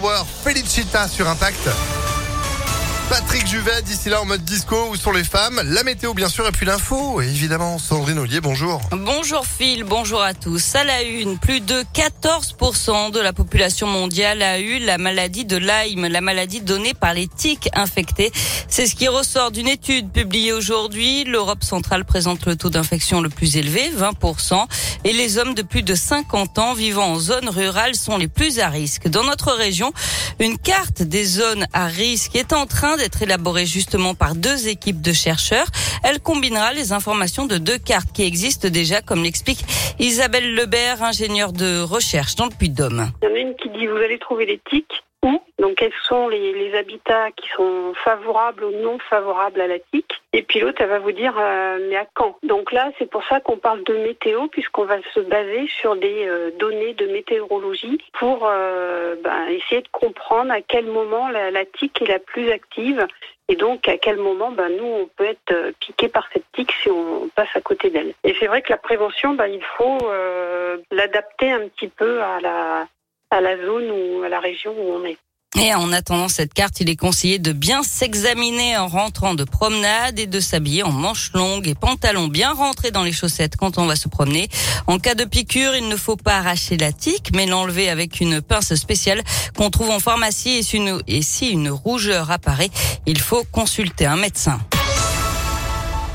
Power, Felicita sur Impact. Patrick Juvet, d'ici là en mode disco, où sont les femmes La météo bien sûr et puis l'info, et évidemment Sandrine Ollier, bonjour. Bonjour Phil, bonjour à tous. À la une, plus de 14% de la population mondiale a eu la maladie de Lyme, la maladie donnée par les tiques infectés. C'est ce qui ressort d'une étude publiée aujourd'hui. L'Europe centrale présente le taux d'infection le plus élevé, 20%, et les hommes de plus de 50 ans vivant en zone rurale sont les plus à risque. Dans notre région, une carte des zones à risque est en train d'être élaborée justement par deux équipes de chercheurs. Elle combinera les informations de deux cartes qui existent déjà, comme l'explique Isabelle Lebert, ingénieure de recherche dans le Puy-de-Dôme. Il y en a une qui dit vous allez trouver les tiques où. Donc quels sont les, les, habitats qui sont favorables ou non favorables à la tique. Et puis l'autre elle va vous dire euh, mais à quand. Donc là c'est pour ça qu'on parle de météo puisqu'on va se baser sur des euh, données de météorologie pour euh, ben, essayer de comprendre à quel moment la, la, tique est la plus active. Et donc à quel moment ben, nous on peut être euh, piqué par cette tique si on passe à côté d'elle. Et c'est vrai que la prévention ben, il faut euh, l'adapter un petit peu à la à la zone ou à la région où on est. Et en attendant cette carte, il est conseillé de bien s'examiner en rentrant de promenade et de s'habiller en manches longues et pantalons bien rentrés dans les chaussettes quand on va se promener. En cas de piqûre, il ne faut pas arracher la tique, mais l'enlever avec une pince spéciale qu'on trouve en pharmacie et si une, et si une rougeur apparaît, il faut consulter un médecin.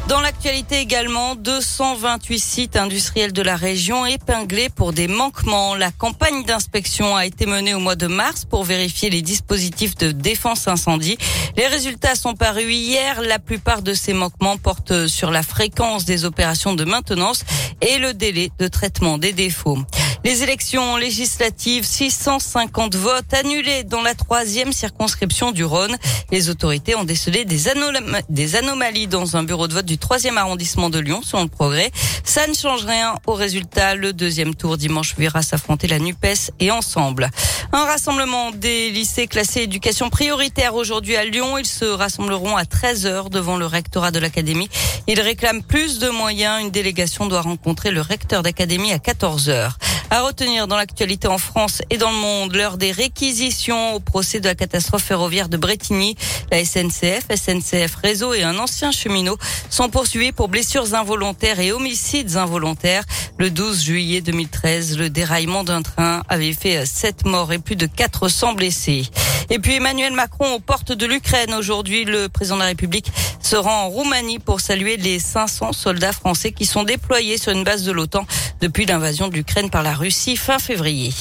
Dans l'actualité également, 228 sites industriels de la région épinglés pour des manquements. La campagne d'inspection a été menée au mois de mars pour vérifier les dispositifs de défense incendie. Les résultats sont parus hier. La plupart de ces manquements portent sur la fréquence des opérations de maintenance et le délai de traitement des défauts. Les élections législatives, 650 votes annulés dans la troisième circonscription du Rhône. Les autorités ont décelé des, anom des anomalies dans un bureau de vote du troisième arrondissement de Lyon, selon le progrès. Ça ne change rien au résultat. Le deuxième tour dimanche verra s'affronter la NUPES et Ensemble. Un rassemblement des lycées classés éducation prioritaire aujourd'hui à Lyon. Ils se rassembleront à 13 heures devant le rectorat de l'académie. Ils réclament plus de moyens. Une délégation doit rencontrer le recteur d'académie à 14 heures. À retenir dans l'actualité en France et dans le monde, l'heure des réquisitions au procès de la catastrophe ferroviaire de Bretigny. La SNCF, SNCF Réseau et un ancien cheminot sont poursuivis pour blessures involontaires et homicides involontaires. Le 12 juillet 2013, le déraillement d'un train avait fait 7 morts et plus de 400 blessés. Et puis Emmanuel Macron aux portes de l'Ukraine. Aujourd'hui, le président de la République se rend en Roumanie pour saluer les 500 soldats français qui sont déployés sur une base de l'OTAN depuis l'invasion de l'Ukraine par la Russie fin février.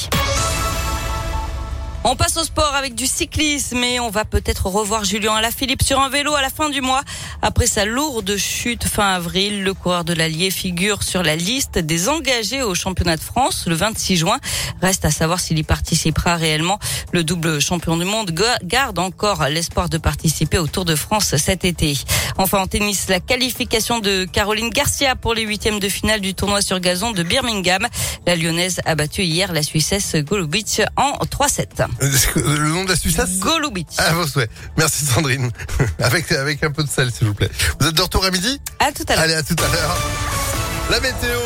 On passe au sport avec du cyclisme et on va peut-être revoir Julien Alaphilippe sur un vélo à la fin du mois. Après sa lourde chute fin avril, le coureur de l'Allier figure sur la liste des engagés au championnat de France le 26 juin. Reste à savoir s'il y participera réellement. Le double champion du monde garde encore l'espoir de participer au Tour de France cet été. Enfin en tennis, la qualification de Caroline Garcia pour les huitièmes de finale du tournoi sur gazon de Birmingham. La Lyonnaise a battu hier la Suissesse Golubic en 3-7. Le nom de la Suissesse Golubic. Ah, vos souhaits. Merci Sandrine. avec, avec un peu de sel, s'il vous plaît. Vous êtes de retour à midi? À tout à l'heure. Allez, à tout à l'heure. La météo